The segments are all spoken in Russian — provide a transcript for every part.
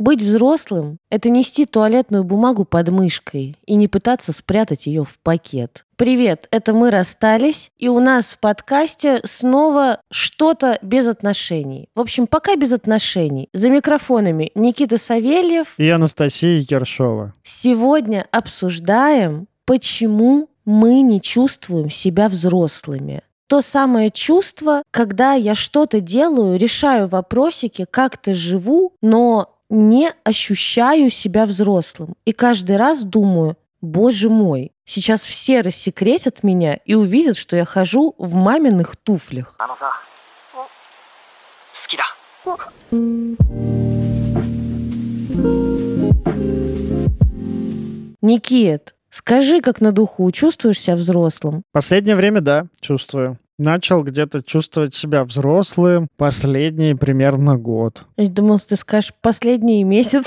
Быть взрослым – это нести туалетную бумагу под мышкой и не пытаться спрятать ее в пакет. Привет, это мы расстались, и у нас в подкасте снова что-то без отношений. В общем, пока без отношений. За микрофонами Никита Савельев и Анастасия Ершова. Сегодня обсуждаем, почему мы не чувствуем себя взрослыми то самое чувство, когда я что-то делаю, решаю вопросики, как-то живу, но не ощущаю себя взрослым. И каждый раз думаю, боже мой, сейчас все рассекретят меня и увидят, что я хожу в маминых туфлях. Никит, скажи, как на духу, чувствуешь себя взрослым? Последнее время, да, чувствую начал где-то чувствовать себя взрослым последний примерно год. Я думал, ты скажешь последний месяц.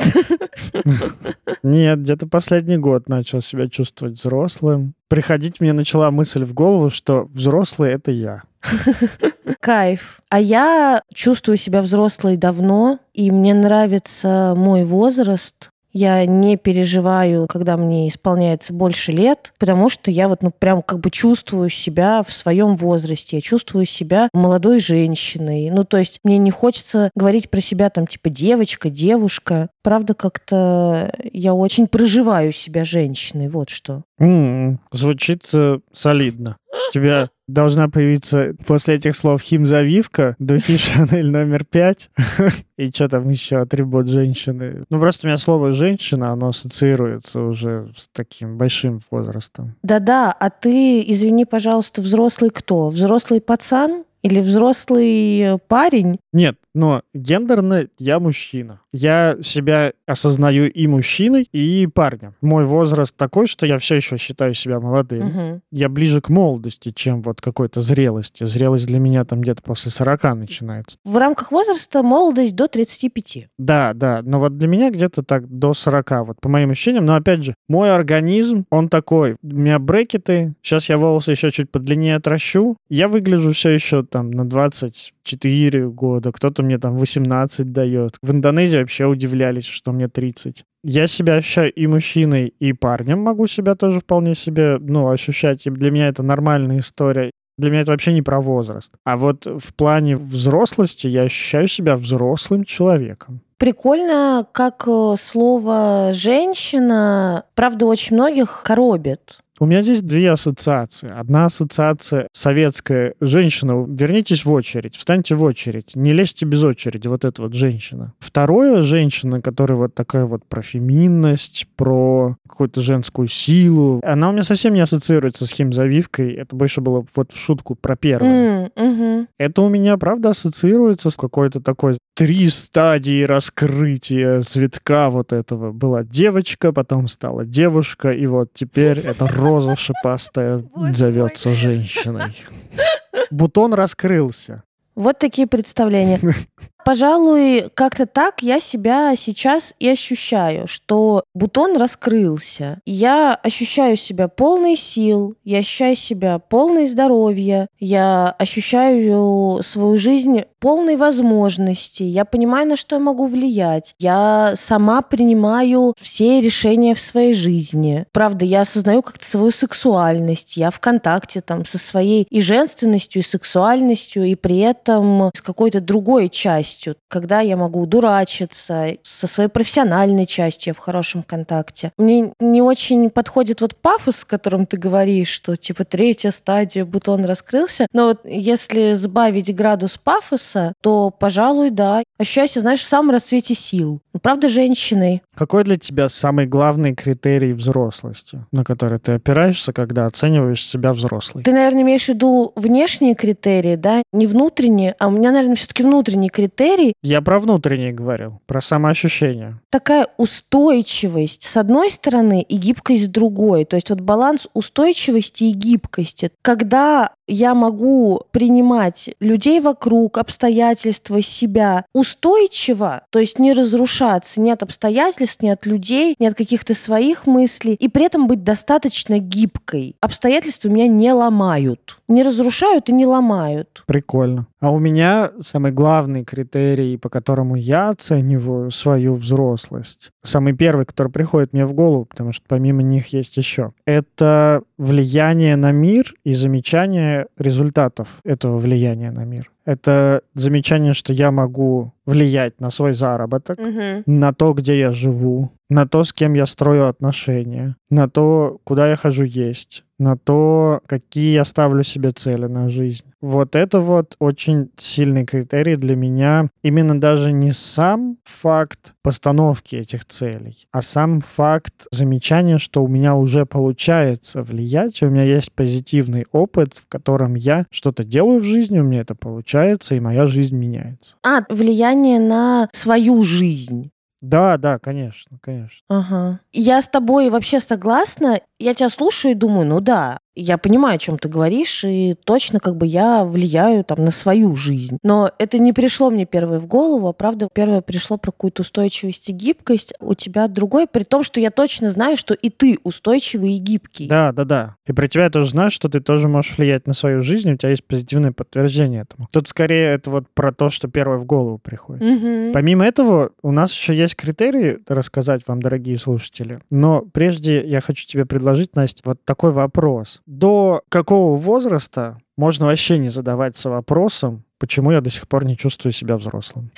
Нет, где-то последний год начал себя чувствовать взрослым. Приходить мне начала мысль в голову, что взрослый — это я. Кайф. А я чувствую себя взрослой давно, и мне нравится мой возраст. Я не переживаю, когда мне исполняется больше лет, потому что я вот ну прям как бы чувствую себя в своем возрасте, я чувствую себя молодой женщиной. Ну то есть мне не хочется говорить про себя там типа девочка, девушка. Правда, как-то я очень проживаю себя женщиной, вот что. Mm, звучит э, солидно. У тебя должна появиться после этих слов химзавивка, духи Шанель номер пять. И что там еще, атрибут женщины. Ну, просто у меня слово «женщина», оно ассоциируется уже с таким большим возрастом. Да-да, а ты, извини, пожалуйста, взрослый кто? Взрослый пацан? Или взрослый парень? Нет, но гендерно я мужчина. Я себя осознаю и мужчиной, и парнем. Мой возраст такой, что я все еще считаю себя молодым. Угу. Я ближе к молодости, чем вот какой-то зрелости. Зрелость для меня там где-то после 40 начинается. В рамках возраста молодость до 35. Да, да. Но вот для меня где-то так до 40, вот по моим ощущениям. Но опять же, мой организм, он такой. У меня брекеты. Сейчас я волосы еще чуть подлиннее отращу. Я выгляжу все еще там на 24 года. Кто-то мне там 18 дает. В Индонезии вообще удивлялись, что мне 30. Я себя ощущаю и мужчиной, и парнем могу себя тоже вполне себе, ну, ощущать. И для меня это нормальная история. Для меня это вообще не про возраст. А вот в плане взрослости я ощущаю себя взрослым человеком. Прикольно, как э, слово «женщина», правда, очень многих коробит. У меня здесь две ассоциации. Одна ассоциация советская. Женщина, вернитесь в очередь, встаньте в очередь, не лезьте без очереди, вот эта вот женщина. Второе, женщина, которая вот такая вот про феминность, про какую-то женскую силу. Она у меня совсем не ассоциируется с химзавивкой. Это больше было вот в шутку про первое. Mm, mm-hmm. Это у меня, правда, ассоциируется с какой-то такой три стадии раскрытия цветка вот этого. Была девочка, потом стала девушка, и вот теперь это роза шипастая зовется женщиной. Бутон раскрылся. Вот такие представления. Пожалуй, как-то так я себя сейчас и ощущаю, что бутон раскрылся. Я ощущаю себя полной сил, я ощущаю себя полной здоровья, я ощущаю свою жизнь полной возможности, я понимаю, на что я могу влиять, я сама принимаю все решения в своей жизни. Правда, я осознаю как-то свою сексуальность, я в контакте там со своей и женственностью, и сексуальностью, и при этом с какой-то другой частью частью, когда я могу дурачиться, со своей профессиональной частью я в хорошем контакте. Мне не очень подходит вот пафос, с которым ты говоришь, что типа третья стадия, бутон раскрылся. Но вот если сбавить градус пафоса, то, пожалуй, да, ощущаю себя, знаешь, в самом расцвете сил. Ну, правда, женщиной. Какой для тебя самый главный критерий взрослости, на который ты опираешься, когда оцениваешь себя взрослой? Ты, наверное, имеешь в виду внешние критерии, да? Не внутренние, а у меня, наверное, все-таки внутренний критерий. Я про внутренние говорил, про самоощущение. Такая устойчивость с одной стороны и гибкость с другой. То есть вот баланс устойчивости и гибкости. Когда я могу принимать людей вокруг, обстоятельства, себя устойчиво, то есть не разрушаться ни от обстоятельств, ни от людей, ни от каких-то своих мыслей, и при этом быть достаточно гибкой. Обстоятельства меня не ломают. Не разрушают и не ломают. Прикольно. А у меня самый главный критерий, по которому я оцениваю свою взрослость, самый первый, который приходит мне в голову, потому что помимо них есть еще, это влияние на мир и замечание результатов этого влияния на мир. Это замечание, что я могу влиять на свой заработок, Мгм. на то, где я живу, на то, с кем я строю отношения, на то, куда я хожу есть, на то, какие я ставлю себе цели на жизнь. Вот это вот очень сильный критерий для меня. Именно даже не сам факт постановки этих целей, а сам факт замечания, что у меня уже получается влиять, у меня есть позитивный опыт, в котором я что-то делаю в жизни, у меня это получается, и моя жизнь меняется. А, влияние на свою жизнь. Да, да, конечно, конечно. Ага. Я с тобой вообще согласна. Я тебя слушаю и думаю, ну да, я понимаю, о чем ты говоришь, и точно как бы я влияю там на свою жизнь. Но это не пришло мне первое в голову, а правда первое пришло про какую-то устойчивость и гибкость. У тебя другой, при том, что я точно знаю, что и ты устойчивый и гибкий. Да, да, да. И про тебя я тоже знаю, что ты тоже можешь влиять на свою жизнь, у тебя есть позитивное подтверждение этому. Тут скорее это вот про то, что первое в голову приходит. Мгм. Помимо этого, у нас еще есть критерии рассказать вам, дорогие слушатели. Но прежде я хочу тебе предложить, Настя, вот такой вопрос. До какого возраста можно вообще не задаваться вопросом, почему я до сих пор не чувствую себя взрослым?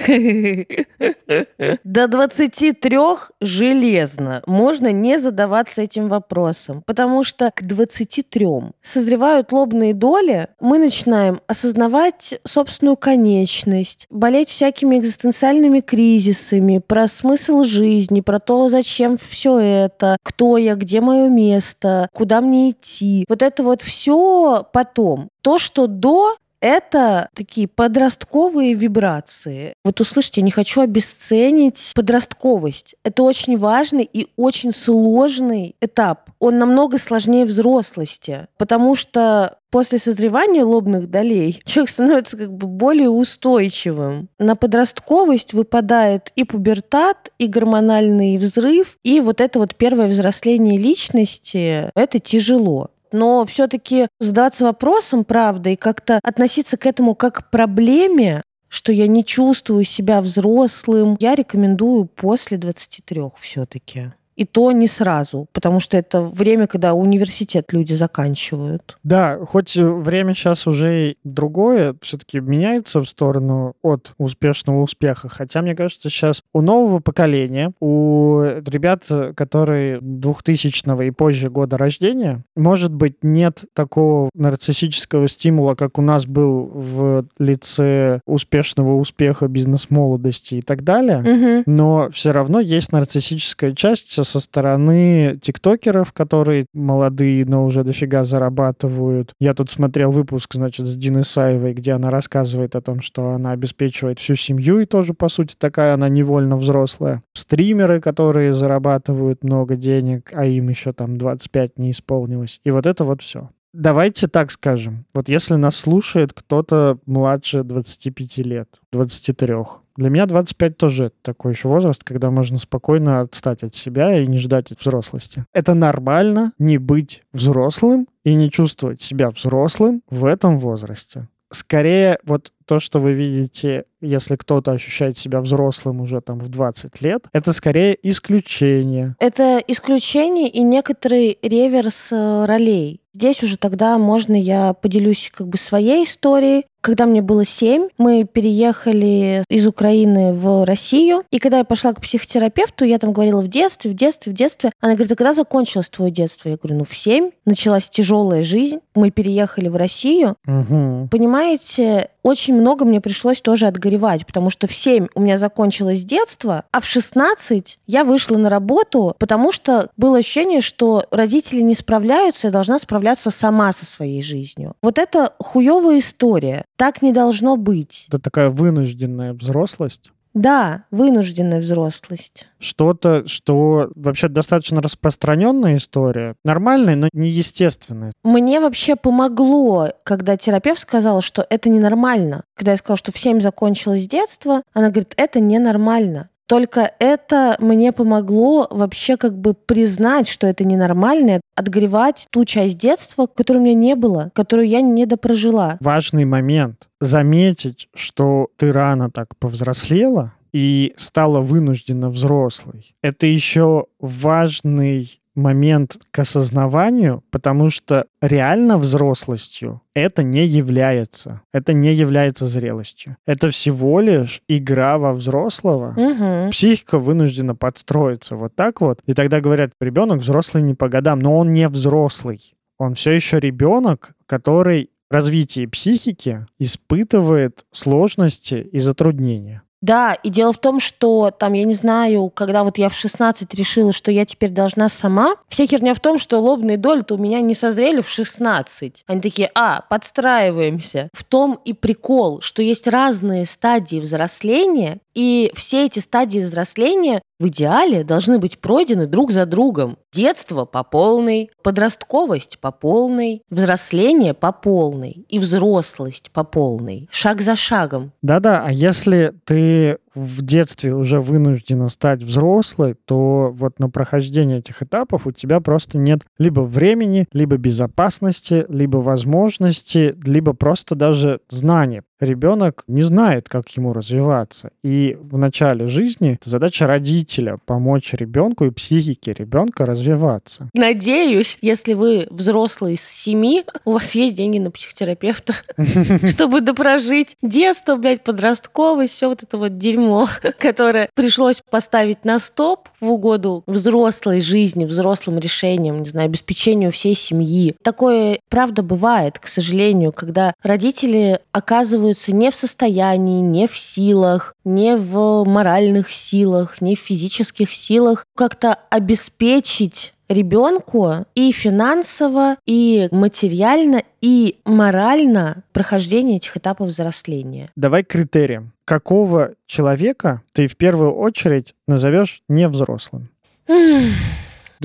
До 23 железно можно не задаваться этим вопросом, потому что к 23 созревают лобные доли, мы начинаем осознавать собственную конечность, болеть всякими экзистенциальными кризисами, про смысл жизни, про то, зачем все это, кто я, где мое место, куда мне идти. Вот это вот все потом. То, что до, это такие подростковые вибрации. Вот услышите, я не хочу обесценить подростковость. Это очень важный и очень сложный этап. Он намного сложнее взрослости, потому что после созревания лобных долей человек становится как бы более устойчивым. На подростковость выпадает и пубертат, и гормональный взрыв, и вот это вот первое взросление личности. Это тяжело но все-таки задаваться вопросом, правда, и как-то относиться к этому как к проблеме, что я не чувствую себя взрослым, я рекомендую после 23 все-таки. И то не сразу, потому что это время, когда университет люди заканчивают. Да, хоть время сейчас уже и другое, все-таки меняется в сторону от успешного успеха. Хотя, мне кажется, сейчас у нового поколения, у ребят, которые 2000 и позже года рождения, может быть, нет такого нарциссического стимула, как у нас был в лице успешного успеха, бизнес-молодости и так далее. Мгм. Но все равно есть нарциссическая часть со стороны тиктокеров, которые молодые, но уже дофига зарабатывают. Я тут смотрел выпуск, значит, с Диной Саевой, где она рассказывает о том, что она обеспечивает всю семью, и тоже, по сути, такая она невольно взрослая. Стримеры, которые зарабатывают много денег, а им еще там 25 не исполнилось. И вот это вот все. Давайте так скажем. Вот если нас слушает кто-то младше 25 лет, 23, для меня 25 тоже такой еще возраст, когда можно спокойно отстать от себя и не ждать от взрослости. Это нормально не быть взрослым и не чувствовать себя взрослым в этом возрасте. Скорее, вот то, что вы видите, если кто-то ощущает себя взрослым уже там в 20 лет, это скорее исключение. Это исключение и некоторый реверс э, ролей. Здесь уже тогда можно я поделюсь как бы своей историей. Когда мне было семь, мы переехали из Украины в Россию. И когда я пошла к психотерапевту, я там говорила в детстве, в детстве, в детстве. Она говорит, а когда закончилось твое детство? Я говорю, ну в семь. Началась тяжелая жизнь. Мы переехали в Россию. Мгм. Понимаете, очень много мне пришлось тоже отгоревать, потому что в 7 у меня закончилось детство, а в 16 я вышла на работу, потому что было ощущение, что родители не справляются, я должна справляться сама со своей жизнью. Вот это хуевая история. Так не должно быть. Это такая вынужденная взрослость. Да, вынужденная взрослость. Что-то, что вообще достаточно распространенная история. Нормальная, но неестественная. Мне вообще помогло, когда терапевт сказала, что это ненормально. Когда я сказала, что в 7 закончилось детство, она говорит, это ненормально. Только это мне помогло вообще как бы признать, что это ненормально, отгревать ту часть детства, которой у меня не было, которую я не допрожила. Важный момент. Заметить, что ты рано так повзрослела, и стала вынуждена взрослой. Это еще важный момент к осознаванию, потому что реально взрослостью это не является. Это не является зрелостью. Это всего лишь игра во взрослого. Угу. Психика вынуждена подстроиться вот так вот. И тогда говорят, ребенок взрослый не по годам, но он не взрослый. Он все еще ребенок, который развитие психики испытывает сложности и затруднения. Да, и дело в том, что там, я не знаю, когда вот я в 16 решила, что я теперь должна сама, вся херня в том, что лобные доли-то у меня не созрели в 16. Они такие, а, подстраиваемся. В том и прикол, что есть разные стадии взросления, и все эти стадии взросления в идеале должны быть пройдены друг за другом. Детство по полной, подростковость по полной, взросление по полной и взрослость по полной. Шаг за шагом. Да-да, а если ты в детстве уже вынуждена стать взрослой, то вот на прохождение этих этапов у тебя просто нет либо времени, либо безопасности, либо возможности, либо просто даже знаний. Ребенок не знает, как ему развиваться. И в начале жизни задача родителя помочь ребенку и психике ребенка развиваться. Надеюсь, если вы взрослый с семи, у вас есть деньги на психотерапевта, чтобы допрожить детство, блядь, подростковость, все вот это вот дерьмо дерьмо, которое пришлось поставить на стоп в угоду взрослой жизни, взрослым решениям, не знаю, обеспечению всей семьи. Такое, правда, бывает, к сожалению, когда родители оказываются не в состоянии, не в силах, не в моральных силах, не в физических силах как-то обеспечить ребенку и финансово, и материально, и морально прохождение этих этапов взросления. Давай критериям. Какого человека ты в первую очередь назовешь невзрослым?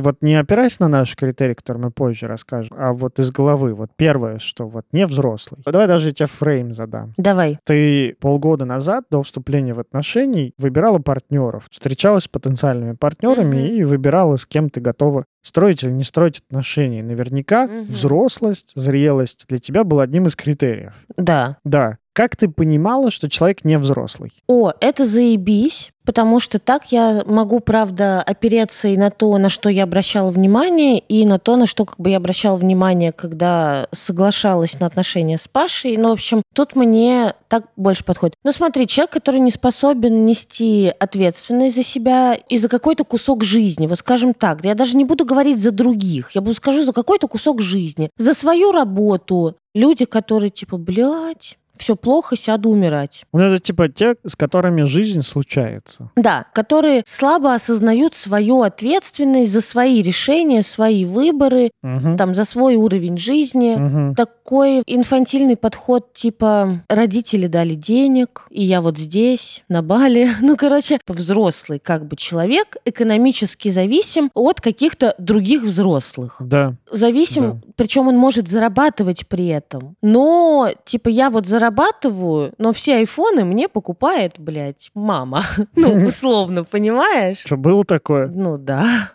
Вот не опираясь на наши критерии, которые мы позже расскажем, а вот из головы. Вот первое, что вот не взрослый. Давай даже я тебе фрейм задам. Давай. Ты полгода назад, до вступления в отношения, выбирала партнеров, встречалась с потенциальными партнерами mm-hmm. и выбирала, с кем ты готова строить или не строить отношения. Наверняка mm-hmm. взрослость, зрелость для тебя был одним из критериев. Да. Да. Как ты понимала, что человек не взрослый? О, это заебись, потому что так я могу, правда, опереться и на то, на что я обращала внимание, и на то, на что как бы я обращала внимание, когда соглашалась на отношения с Пашей. Ну, в общем, тут мне так больше подходит. Ну, смотри, человек, который не способен нести ответственность за себя и за какой-то кусок жизни, вот скажем так, я даже не буду говорить за других, я буду скажу за какой-то кусок жизни, за свою работу, люди, которые типа, блядь, все плохо, сяду умирать. Ну, это типа те, с которыми жизнь случается. Да, которые слабо осознают свою ответственность за свои решения, свои выборы, угу. там, за свой уровень жизни. Угу. Такой инфантильный подход, типа, родители дали денег, и я вот здесь, на Бали. Ну, короче, взрослый как бы человек экономически зависим от каких-то других взрослых. Да. Зависим, да. причем он может зарабатывать при этом. Но, типа, я вот зарабатываю но все айфоны мне покупает, блядь, мама. Ну, условно, понимаешь? Что, было такое? Ну, да.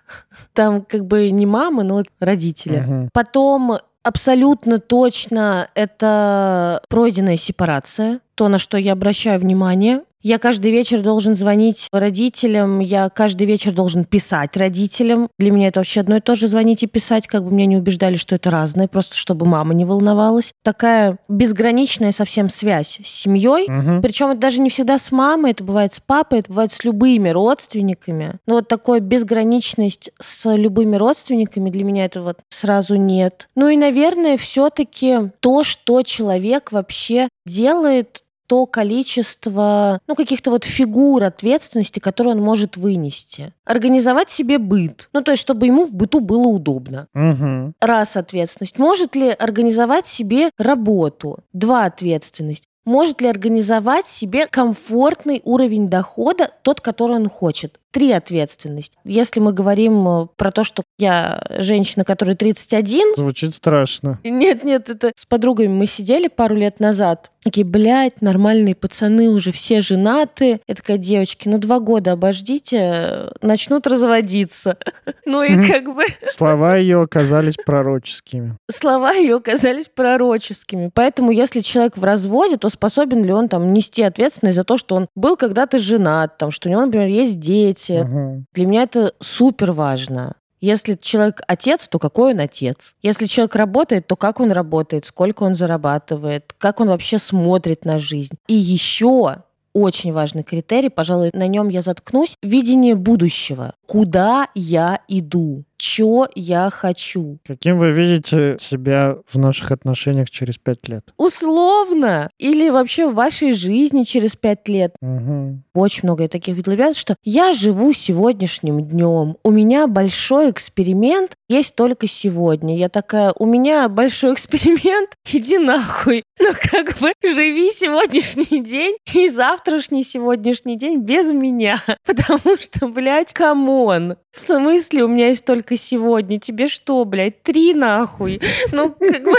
Там как бы не мама, но родители. Потом абсолютно точно это пройденная сепарация, то, на что я обращаю внимание. Я каждый вечер должен звонить родителям, я каждый вечер должен писать родителям. Для меня это вообще одно и то же звонить и писать, как бы меня не убеждали, что это разное, просто чтобы мама не волновалась. Такая безграничная совсем связь с семьей. Угу. Причем это даже не всегда с мамой, это бывает с папой, это бывает с любыми родственниками. Но вот такая безграничность с любыми родственниками для меня это вот сразу нет. Ну и, наверное, все-таки то, что человек вообще делает то количество, ну, каких-то вот фигур ответственности, которые он может вынести. Организовать себе быт. Ну, то есть, чтобы ему в быту было удобно. Угу. Раз ответственность. Может ли организовать себе работу? Два ответственность. Может ли организовать себе комфортный уровень дохода, тот, который он хочет три ответственность. Если мы говорим э, про то, что я женщина, которая 31... Звучит страшно. Нет, нет, это с подругами мы сидели пару лет назад. Такие, блядь, нормальные пацаны уже все женаты. Я такая, девочки, ну два года обождите, начнут разводиться. Ну и как бы... Слова ее оказались пророческими. Слова ее оказались пророческими. Поэтому если человек в разводе, то способен ли он там нести ответственность за то, что он был когда-то женат, там, что у него, например, есть дети. Угу. Для меня это супер важно. Если человек отец, то какой он отец? Если человек работает, то как он работает, сколько он зарабатывает, как он вообще смотрит на жизнь. И еще очень важный критерий, пожалуй, на нем я заткнусь, видение будущего. Куда я иду? что я хочу. Каким вы видите себя в наших отношениях через пять лет? Условно. Или вообще в вашей жизни через пять лет. Угу. Очень много таких ребят, что я живу сегодняшним днем. У меня большой эксперимент есть только сегодня. Я такая, у меня большой эксперимент, иди нахуй. Ну как бы живи сегодняшний день и завтрашний сегодняшний день без меня. Потому что, блядь, come on. В смысле, у меня есть только сегодня? Тебе что, блядь, три нахуй? Ну, как бы...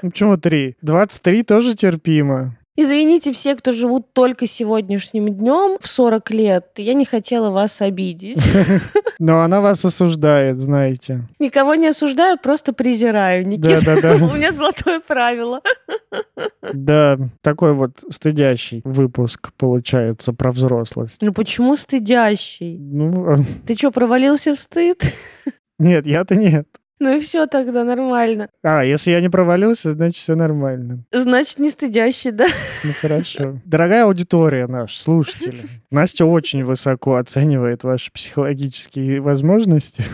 Почему три? 23 тоже терпимо. Извините все, кто живут только сегодняшним днем в 40 лет. Я не хотела вас обидеть. Но она вас осуждает, знаете. Никого не осуждаю, просто презираю. Никита, да, да, да. у меня золотое правило. Да, такой вот стыдящий выпуск получается про взрослость. Ну почему стыдящий? Ну... А Ты что, провалился в стыд? Нет, я-то нет. Ну и все тогда нормально. А, если я не провалился, значит все нормально. Значит, не стыдящий, да? Ну хорошо. Дорогая аудитория наша, слушатели, Настя очень высоко оценивает ваши психологические возможности.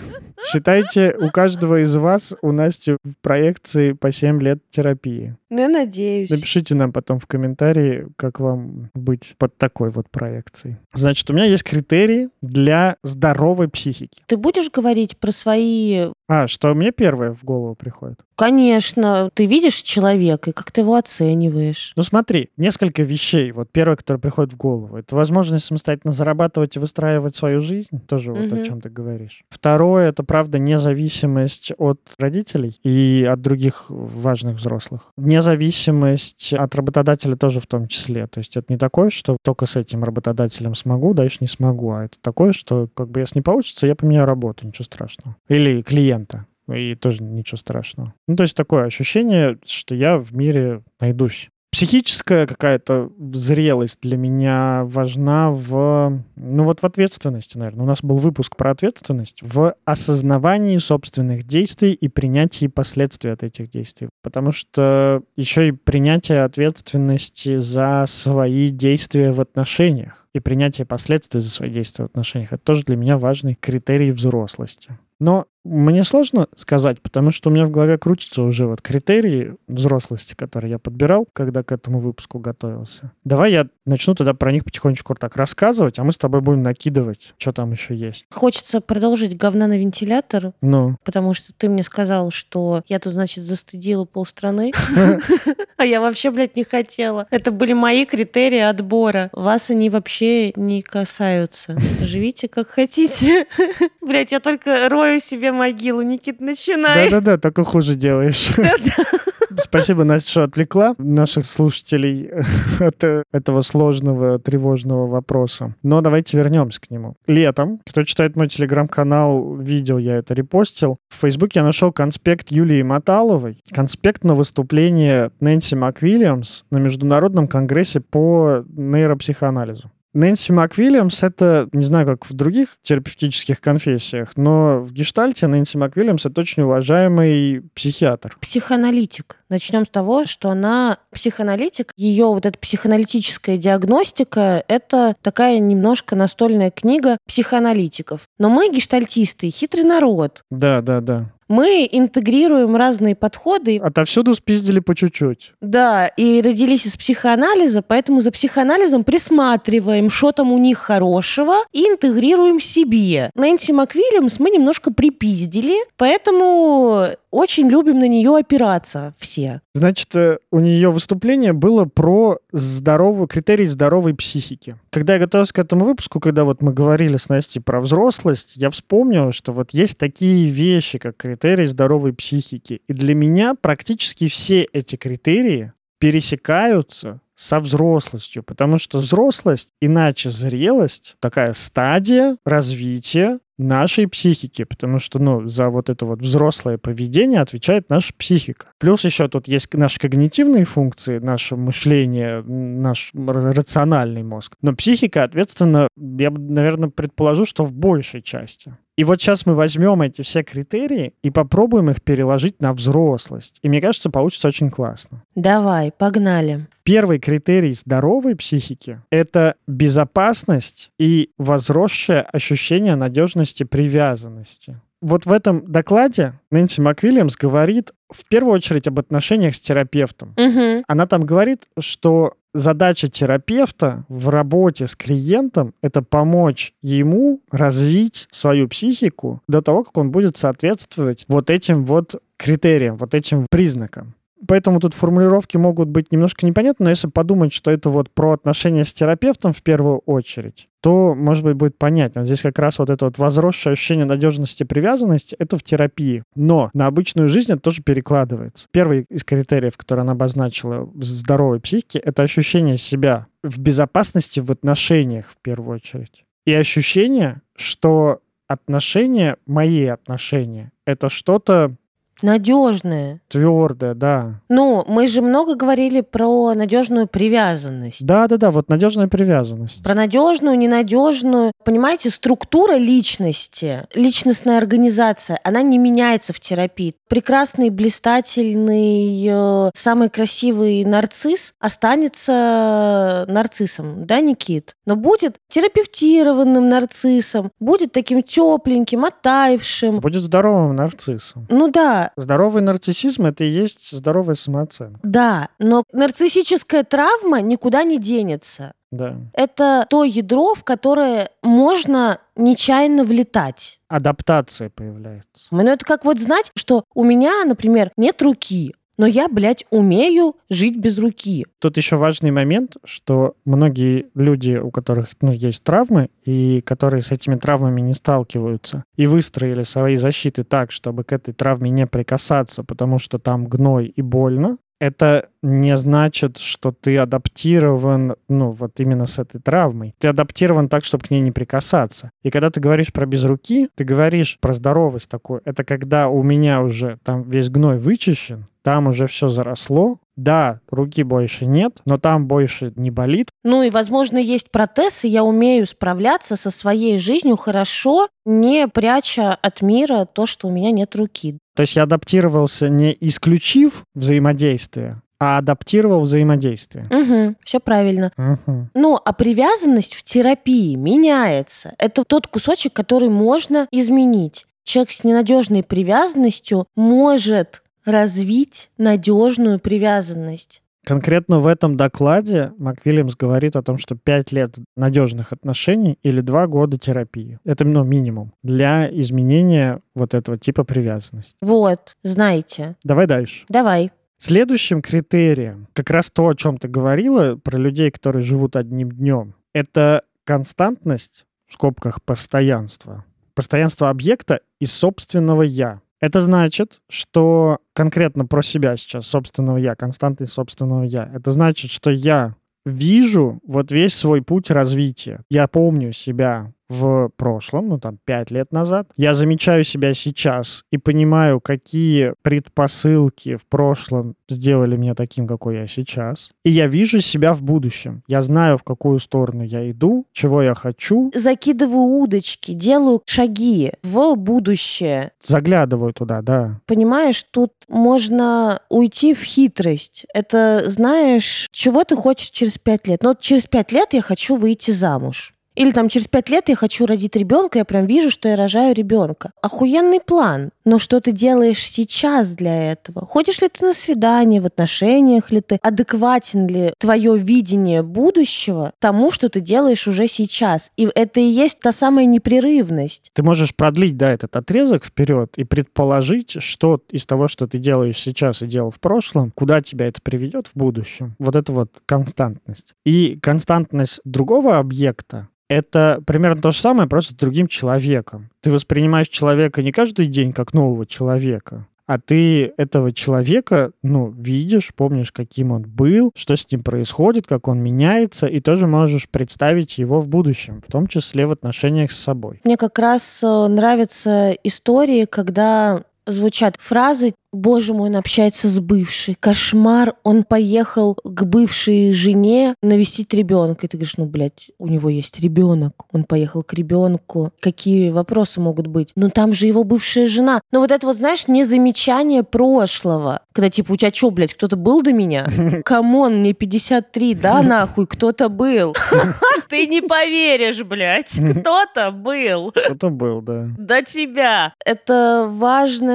Считайте, у каждого из вас у Насти в проекции по 7 лет терапии. Ну, я надеюсь. Напишите нам потом в комментарии, как вам быть под такой вот проекцией. Значит, у меня есть критерии для здоровой психики. Ты будешь говорить про свои... А, что мне первое в голову приходит? Конечно, ты видишь человека, и как ты его оцениваешь. Ну смотри, несколько вещей. Вот первое, которое приходит в голову, это возможность самостоятельно зарабатывать и выстраивать свою жизнь. Тоже вот угу. о чем ты говоришь. Второе, это правда независимость от родителей и от других важных взрослых. Независимость от работодателя тоже в том числе. То есть это не такое, что только с этим работодателем смогу, дальше не смогу, а это такое, что как бы если не получится, я поменяю работу, ничего страшного. Или клиента и тоже ничего страшного. Ну, то есть такое ощущение, что я в мире найдусь. Психическая какая-то зрелость для меня важна в, ну вот в ответственности, наверное. У нас был выпуск про ответственность, в осознавании собственных действий и принятии последствий от этих действий. Потому что еще и принятие ответственности за свои действия в отношениях и принятие последствий за свои действия в отношениях, это тоже для меня важный критерий взрослости. Но мне сложно сказать, потому что у меня в голове крутятся уже вот критерии взрослости, которые я подбирал, когда к этому выпуску готовился. Давай я начну тогда про них потихонечку так рассказывать, а мы с тобой будем накидывать, что там еще есть. Хочется продолжить говна на вентилятор, ну. потому что ты мне сказал, что я тут, значит, застыдила полстраны, а я вообще, блядь, не хотела. Это были мои критерии отбора. Вас они вообще не касаются. Живите как хотите. Блядь, я только рою себе могилу, Никит, начинай. Да-да-да, только хуже делаешь. Спасибо, Настя, что отвлекла наших слушателей от этого сложного, тревожного вопроса. Но давайте вернемся к нему. Летом, кто читает мой телеграм-канал, видел, я это репостил. В Фейсбуке я нашел конспект Юлии Маталовой. Конспект на выступление Нэнси МакВильямс на Международном конгрессе по нейропсихоанализу. Нэнси МакВильямс — это, не знаю, как в других терапевтических конфессиях, но в гештальте Нэнси МакВильямс — это очень уважаемый психиатр. Психоаналитик. Начнем с того, что она психоаналитик. Ее вот эта психоаналитическая диагностика — это такая немножко настольная книга психоаналитиков. Но мы гештальтисты, хитрый народ. Да, да, да мы интегрируем разные подходы. Отовсюду спиздили по чуть-чуть. Да, и родились из психоанализа, поэтому за психоанализом присматриваем, что там у них хорошего, и интегрируем себе. Нэнси МакВильямс мы немножко припиздили, поэтому очень любим на нее опираться все. Значит, э, у нее выступление было про здоровый критерий здоровой психики. Когда я готовился к этому выпуску, когда вот мы говорили с Настей про взрослость, я вспомнил, что вот есть такие вещи, как критерий здоровой психики. И для меня практически все эти критерии пересекаются со взрослостью, потому что взрослость, иначе зрелость, такая стадия развития нашей психики, потому что, ну, за вот это вот взрослое поведение отвечает наша психика. Плюс еще тут есть наши когнитивные функции, наше мышление, наш рациональный мозг. Но психика ответственна, я, наверное, предположу, что в большей части. И вот сейчас мы возьмем эти все критерии и попробуем их переложить на взрослость. И мне кажется, получится очень классно. Давай, погнали. Первый критерий здоровой психики — это безопасность и возросшее ощущение надежности привязанности. Вот в этом докладе Нэнси МакВильямс говорит в первую очередь об отношениях с терапевтом. Угу. Она там говорит, что задача терапевта в работе с клиентом — это помочь ему развить свою психику до того, как он будет соответствовать вот этим вот критериям, вот этим признакам. Поэтому тут формулировки могут быть немножко непонятны, но если подумать, что это вот про отношения с терапевтом в первую очередь, то, может быть, будет понятно. Здесь как раз вот это вот возросшее ощущение надежности и привязанности — это в терапии. Но на обычную жизнь это тоже перекладывается. Первый из критериев, который она обозначила в здоровой психике, это ощущение себя в безопасности в отношениях в первую очередь. И ощущение, что отношения, мои отношения, это что-то Надежное. Твердое, да. Ну, мы же много говорили про надежную привязанность. Да, да, да, вот надежная привязанность. Про надежную, ненадежную. Понимаете, структура личности, личностная организация, она не меняется в терапии. Прекрасный, блистательный, э, самый красивый нарцисс останется нарциссом, да, Никит? Но будет терапевтированным нарциссом, будет таким тепленьким, оттаившим. Будет здоровым нарциссом. Ну да, Здоровый нарциссизм — это и есть здоровая самооценка. Да, но нарциссическая травма никуда не денется. Да. Это то ядро, в которое можно нечаянно влетать. Адаптация появляется. Ну, это как вот знать, что у меня, например, нет руки, но я, блядь, умею жить без руки. Тут еще важный момент, что многие люди, у которых ну, есть травмы, и которые с этими травмами не сталкиваются, и выстроили свои защиты так, чтобы к этой травме не прикасаться, потому что там гной и больно, это не значит, что ты адаптирован, ну, вот именно с этой травмой. Ты адаптирован так, чтобы к ней не прикасаться. И когда ты говоришь про без руки, ты говоришь про здоровость такую. Это когда у меня уже там весь гной вычищен, там уже все заросло. Да, руки больше нет, но там больше не болит. Ну и, возможно, есть протез, и я умею справляться со своей жизнью хорошо, не пряча от мира то, что у меня нет руки. То есть я адаптировался не исключив взаимодействие, а адаптировал взаимодействие. Угу, все правильно. Угу. Ну, а привязанность в терапии меняется. Это тот кусочек, который можно изменить. Человек с ненадежной привязанностью может развить надежную привязанность. Конкретно в этом докладе МакВильямс говорит о том, что 5 лет надежных отношений или 2 года терапии. Это ну, минимум для изменения вот этого типа привязанности. Вот, знаете. Давай дальше. Давай. Следующим критерием, как раз то, о чем ты говорила, про людей, которые живут одним днем, это константность, в скобках постоянство, постоянство объекта и собственного «я». Это значит, что конкретно про себя сейчас, собственного я, константы собственного я. Это значит, что я вижу вот весь свой путь развития. Я помню себя в прошлом, ну там пять лет назад. Я замечаю себя сейчас и понимаю, какие предпосылки в прошлом сделали меня таким, какой я сейчас. И я вижу себя в будущем. Я знаю, в какую сторону я иду, чего я хочу. Закидываю удочки, делаю шаги в будущее. Заглядываю туда, да. Понимаешь, тут можно уйти в хитрость. Это, знаешь, чего ты хочешь через пять лет? Ну, вот через пять лет я хочу выйти замуж. Или там через пять лет я хочу родить ребенка, я прям вижу, что я рожаю ребенка. Охуенный план. Но что ты делаешь сейчас для этого? Ходишь ли ты на свидание, в отношениях ли ты? Адекватен ли твое видение будущего тому, что ты делаешь уже сейчас? И это и есть та самая непрерывность. Ты можешь продлить, да, этот отрезок вперед и предположить, что из того, что ты делаешь сейчас и делал в прошлом, куда тебя это приведет в будущем. Вот это вот константность. И константность другого объекта, это примерно то же самое, просто с другим человеком. Ты воспринимаешь человека не каждый день как нового человека, а ты этого человека, ну, видишь, помнишь, каким он был, что с ним происходит, как он меняется, и тоже можешь представить его в будущем, в том числе в отношениях с собой. Мне как раз э, нравятся истории, когда звучат фразы Боже мой, он общается с бывшей. Кошмар. Он поехал к бывшей жене навестить ребенка. И ты говоришь, ну, блядь, у него есть ребенок. Он поехал к ребенку. Какие вопросы могут быть? Ну, там же его бывшая жена. Но вот это вот, знаешь, не замечание прошлого. Когда типа, у тебя что, блядь, кто-то был до меня? Come on, мне 53, да, нахуй, кто-то был. Ты не поверишь, блядь. Кто-то был. Кто-то был, да. До тебя. Это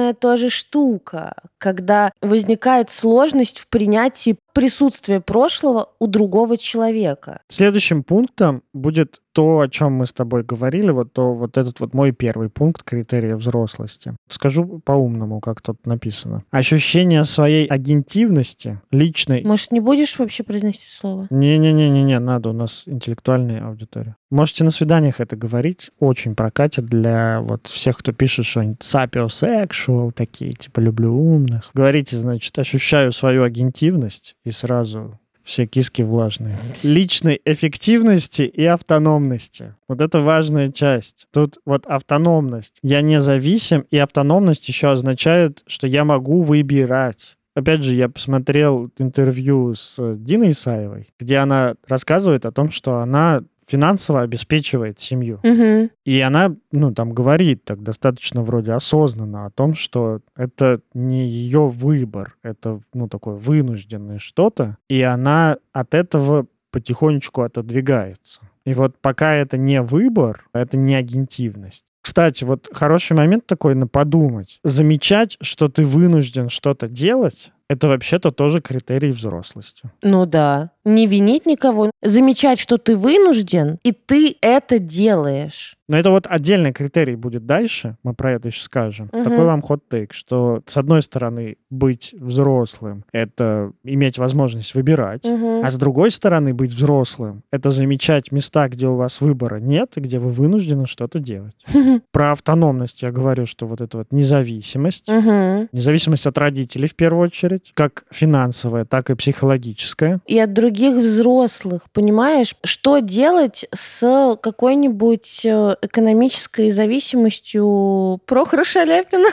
важная тоже штука когда возникает сложность в принятии присутствия прошлого у другого человека. Следующим пунктом будет то, о чем мы с тобой говорили, вот, то, вот этот вот мой первый пункт критерия взрослости. Скажу по-умному, как тут написано. Ощущение своей агентивности личной... Может, не будешь вообще произносить слово? Не-не-не-не, надо, у нас интеллектуальная аудитория. Можете на свиданиях это говорить, очень прокатит для вот всех, кто пишет что-нибудь sapiosexual, такие, типа, люблю умных. Говорите, значит, ощущаю свою агентивность и сразу все киски влажные. Личной эффективности и автономности. Вот это важная часть. Тут вот автономность. Я независим, и автономность еще означает, что я могу выбирать. Опять же, я посмотрел интервью с Диной Исаевой, где она рассказывает о том, что она финансово обеспечивает семью. Угу. И она, ну, там говорит так достаточно вроде осознанно о том, что это не ее выбор, это, ну, такое вынужденное что-то, и она от этого потихонечку отодвигается. И вот пока это не выбор, это не агентивность. Кстати, вот хороший момент такой на подумать. Замечать, что ты вынужден что-то делать, это вообще-то тоже критерий взрослости. Ну да. Не винить никого, замечать, что ты вынужден, и ты это делаешь. Но это вот отдельный критерий будет дальше, мы про это еще скажем. Угу. Такой вам хот-тейк, что с одной стороны быть взрослым — это иметь возможность выбирать, угу. а с другой стороны быть взрослым — это замечать места, где у вас выбора нет, и где вы вынуждены что-то делать. Про автономность я говорю, что вот это вот независимость, независимость от родителей в первую очередь, как финансовая, так и психологическая. И от других взрослых, понимаешь, что делать с какой-нибудь э, экономической зависимостью Прохора Шаляпина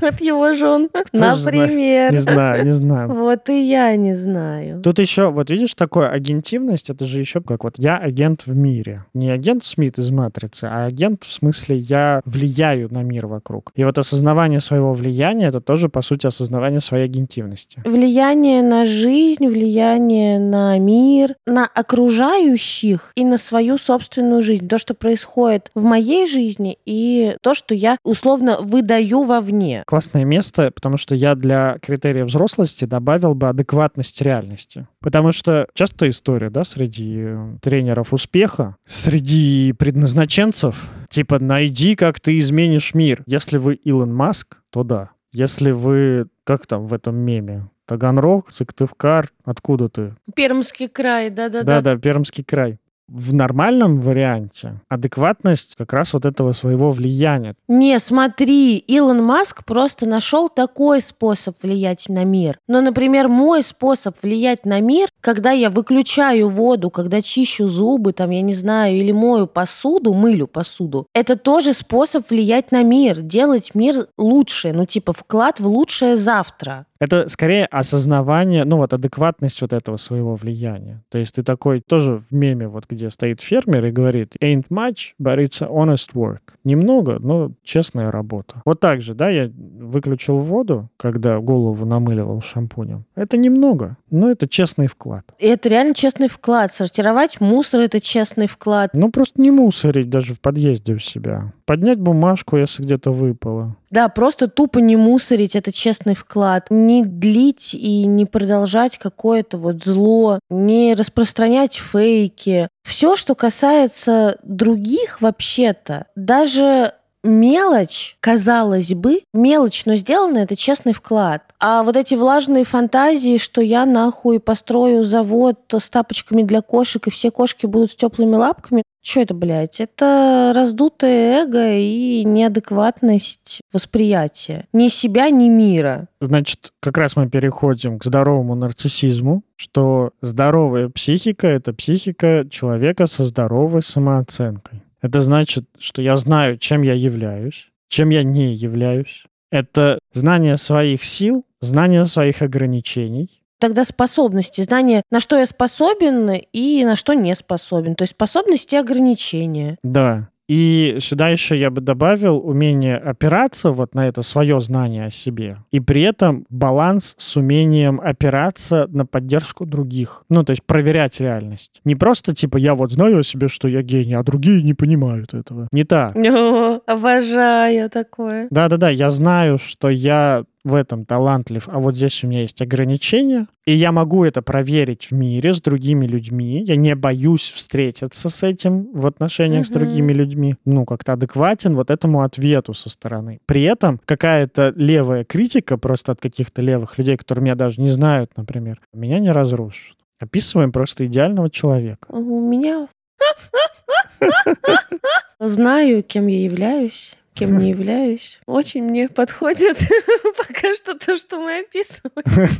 от его жен, например. Не знаю, не знаю. Вот и я не знаю. Тут еще, вот видишь, такое агентивность, это же еще как вот я агент в мире. Не агент Смит из «Матрицы», а агент в смысле я влияю на мир вокруг. И вот осознавание своего влияния, это тоже, по сути, осознавание своей агентивности. Влияние на жизнь, влияние на мир, на окружающих и на свою собственную жизнь. То, что происходит в моей жизни и то, что я условно выдаю вовне. Классное место, потому что я для критерия взрослости добавил бы адекватность реальности. Потому что часто история, да, среди тренеров успеха, среди предназначенцев, типа найди, как ты изменишь мир. Если вы Илон Маск, то да. Если вы, как там в этом меме, Таганрог, Сыктывкар, откуда ты? Пермский край, да-да-да. Да-да, Пермский край в нормальном варианте адекватность как раз вот этого своего влияния. Не, смотри, Илон Маск просто нашел такой способ влиять на мир. Но, например, мой способ влиять на мир, когда я выключаю воду, когда чищу зубы, там, я не знаю, или мою посуду, мылю посуду, это тоже способ влиять на мир, делать мир лучше, ну, типа вклад в лучшее завтра. Это скорее осознавание, ну вот адекватность вот этого своего влияния. То есть ты такой тоже в меме, вот где стоит фермер и говорит ain't much, but it's honest work. Немного, но честная работа. Вот так же, да, я выключил воду, когда голову намыливал шампунем. Это немного, но это честный вклад. Вклад. И это реально честный вклад. Сортировать мусор — это честный вклад. Ну, просто не мусорить даже в подъезде у себя. Поднять бумажку, если где-то выпало. Да, просто тупо не мусорить — это честный вклад. Не длить и не продолжать какое-то вот зло, не распространять фейки. Все, что касается других вообще-то, даже мелочь, казалось бы, мелочь, но сделано это честный вклад. А вот эти влажные фантазии, что я нахуй построю завод с тапочками для кошек, и все кошки будут с теплыми лапками, что это, блядь? Это раздутое эго и неадекватность восприятия. Ни себя, ни мира. Значит, как раз мы переходим к здоровому нарциссизму, что здоровая психика — это психика человека со здоровой самооценкой. Это значит, что я знаю, чем я являюсь, чем я не являюсь. Это знание своих сил, знание своих ограничений. Тогда способности, знание, на что я способен и на что не способен. То есть способности и ограничения. Да. И сюда еще я бы добавил умение опираться вот на это свое знание о себе. И при этом баланс с умением опираться на поддержку других. Ну, то есть проверять реальность. Не просто типа я вот знаю о себе, что я гений, а другие не понимают этого. Не так. О, обожаю такое. Да-да-да, я знаю, что я в этом талантлив, а вот здесь у меня есть ограничения, и я могу это проверить в мире с другими людьми. Я не боюсь встретиться с этим в отношениях uh-huh. с другими людьми. Ну, как-то адекватен вот этому ответу со стороны. При этом какая-то левая критика просто от каких-то левых людей, которые меня даже не знают, например, меня не разрушит. Описываем просто идеального человека. У меня... Знаю, кем я являюсь кем не являюсь. Очень мне подходит пока что то, что мы описываем.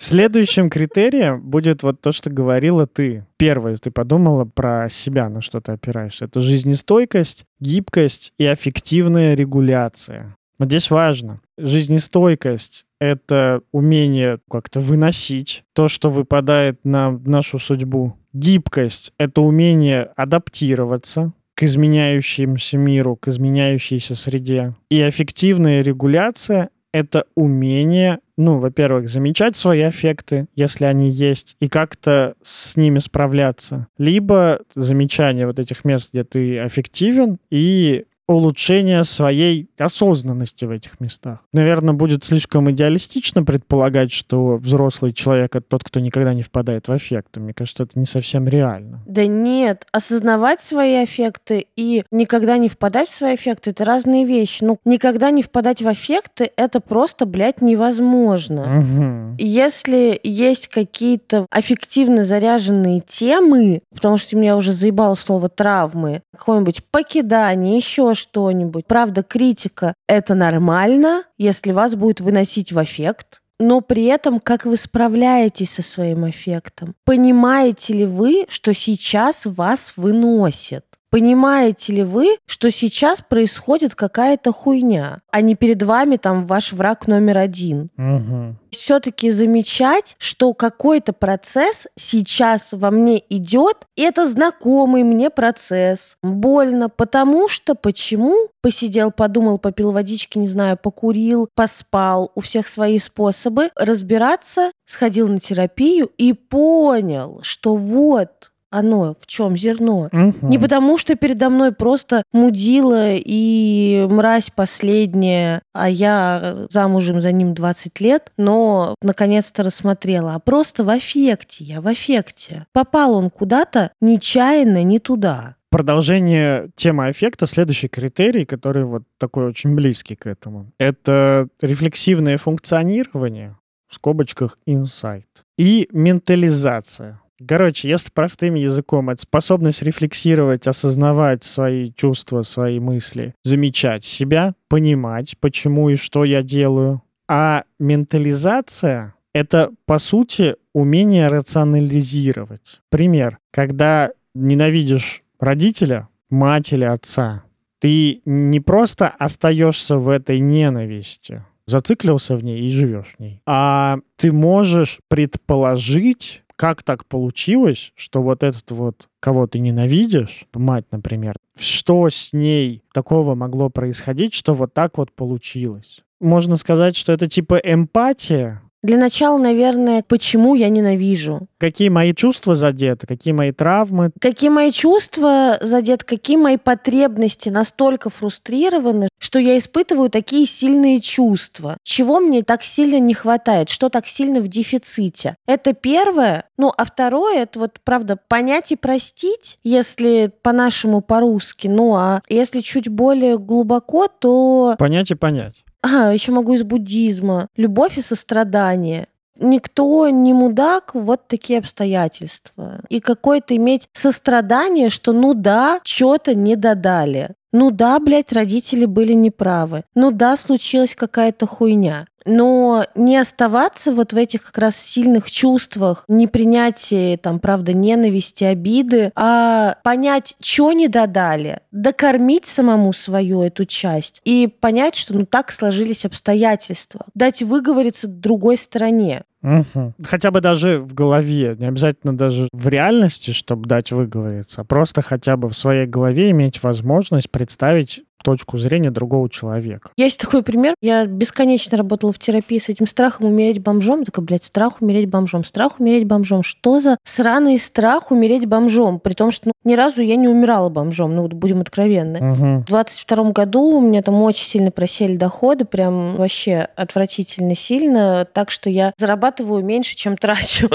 Следующим критерием будет вот то, что говорила ты. Первое, ты подумала про себя, на что ты опираешься. Это жизнестойкость, гибкость и аффективная регуляция. Вот здесь важно. Жизнестойкость — это умение как-то выносить то, что выпадает на нашу судьбу. Гибкость — это умение адаптироваться, к изменяющемуся миру, к изменяющейся среде. И эффективная регуляция — это умение, ну, во-первых, замечать свои эффекты, если они есть, и как-то с ними справляться. Либо замечание вот этих мест, где ты эффективен, и улучшения своей осознанности в этих местах. Наверное, будет слишком идеалистично предполагать, что взрослый человек — это тот, кто никогда не впадает в аффекты. Мне кажется, это не совсем реально. Да нет, осознавать свои аффекты и никогда не впадать в свои аффекты — это разные вещи. Ну, никогда не впадать в аффекты — это просто, блядь, невозможно. Угу. Если есть какие-то аффективно заряженные темы, потому что меня уже заебало слово травмы, какое-нибудь покидание, еще что-нибудь. Правда, критика — это нормально, если вас будет выносить в эффект, но при этом как вы справляетесь со своим эффектом? Понимаете ли вы, что сейчас вас выносит? Понимаете ли вы, что сейчас происходит какая-то хуйня, а не перед вами там ваш враг номер один? Угу. Все-таки замечать, что какой-то процесс сейчас во мне идет, и это знакомый мне процесс. Больно, потому что почему? Посидел, подумал, попил водички, не знаю, покурил, поспал, у всех свои способы. Разбираться, сходил на терапию и понял, что вот оно, в чем зерно. Угу. Не потому, что передо мной просто мудила и мразь последняя, а я замужем за ним 20 лет, но наконец-то рассмотрела, а просто в аффекте, я в аффекте. Попал он куда-то нечаянно не туда. Продолжение темы эффекта, следующий критерий, который вот такой очень близкий к этому, это рефлексивное функционирование, в скобочках инсайт, и ментализация. Короче, если простым языком, это способность рефлексировать, осознавать свои чувства, свои мысли, замечать себя, понимать, почему и что я делаю. А ментализация — это, по сути, умение рационализировать. Пример. Когда ненавидишь родителя, мать или отца, ты не просто остаешься в этой ненависти, зациклился в ней и живешь в ней, а ты можешь предположить, как так получилось, что вот этот вот, кого ты ненавидишь, мать, например, что с ней такого могло происходить, что вот так вот получилось? Можно сказать, что это типа эмпатия, Для начала, наверное, почему я ненавижу. Какие мои чувства задеты, какие мои травмы. Какие мои чувства задеты, какие мои потребности настолько фрустрированы, что я испытываю такие сильные чувства. Чего мне так сильно не хватает, что так сильно в дефиците. Это первое. Ну, а второе, это вот, правда, понять и простить, если по-нашему, по-русски. Ну, а если чуть более глубоко, то... Понять и понять. А, еще могу из буддизма. Любовь и сострадание. Никто не мудак, вот такие обстоятельства. И какое-то иметь сострадание, что ну да, что-то не додали. Ну да, блядь, родители были неправы. Ну да, случилась какая-то хуйня. Но не оставаться вот в этих как раз сильных чувствах, не принятии, там, правда, ненависти, обиды, а понять, что не додали, докормить самому свою эту часть и понять, что ну так сложились обстоятельства, дать выговориться другой стороне. Угу. Хотя бы даже в голове, не обязательно даже в реальности, чтобы дать выговориться, а просто хотя бы в своей голове иметь возможность представить точку зрения другого человека. Есть такой пример. Я бесконечно работала в терапии с этим страхом умереть бомжом. Такая, блядь, страх умереть бомжом, страх умереть бомжом. Что за сраный страх умереть бомжом? При том, что ну, ни разу я не умирала бомжом, ну вот будем откровенны. Угу. В 22 году у меня там очень сильно просели доходы, прям вообще отвратительно сильно, так что я зарабатываю меньше, чем трачу.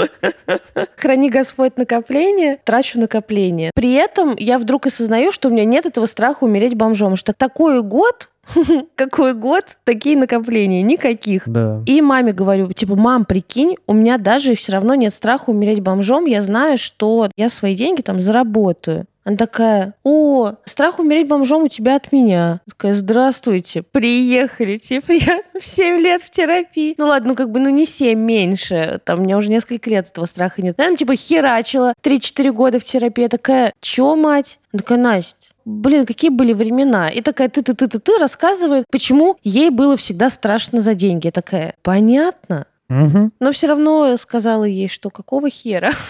Храни Господь накопление, трачу накопление. При этом я вдруг осознаю, что у меня нет этого страха умереть бомжом, что такой год, какой год, такие накопления, никаких. Да. И маме говорю, типа, мам, прикинь, у меня даже все равно нет страха умереть бомжом, я знаю, что я свои деньги там заработаю. Она такая, о, страх умереть бомжом у тебя от меня. Такая, здравствуйте, приехали. Типа, я 7 лет в терапии. Ну ладно, ну как бы, ну не 7, меньше. Там у меня уже несколько лет этого страха нет. Наверное, типа, херачила 3-4 года в терапии. Я такая, чё, мать? Она такая, Настя, блин, какие были времена. И такая ты-ты-ты-ты-ты рассказывает, почему ей было всегда страшно за деньги. Я такая, понятно. Угу. Но все равно сказала ей, что какого хера?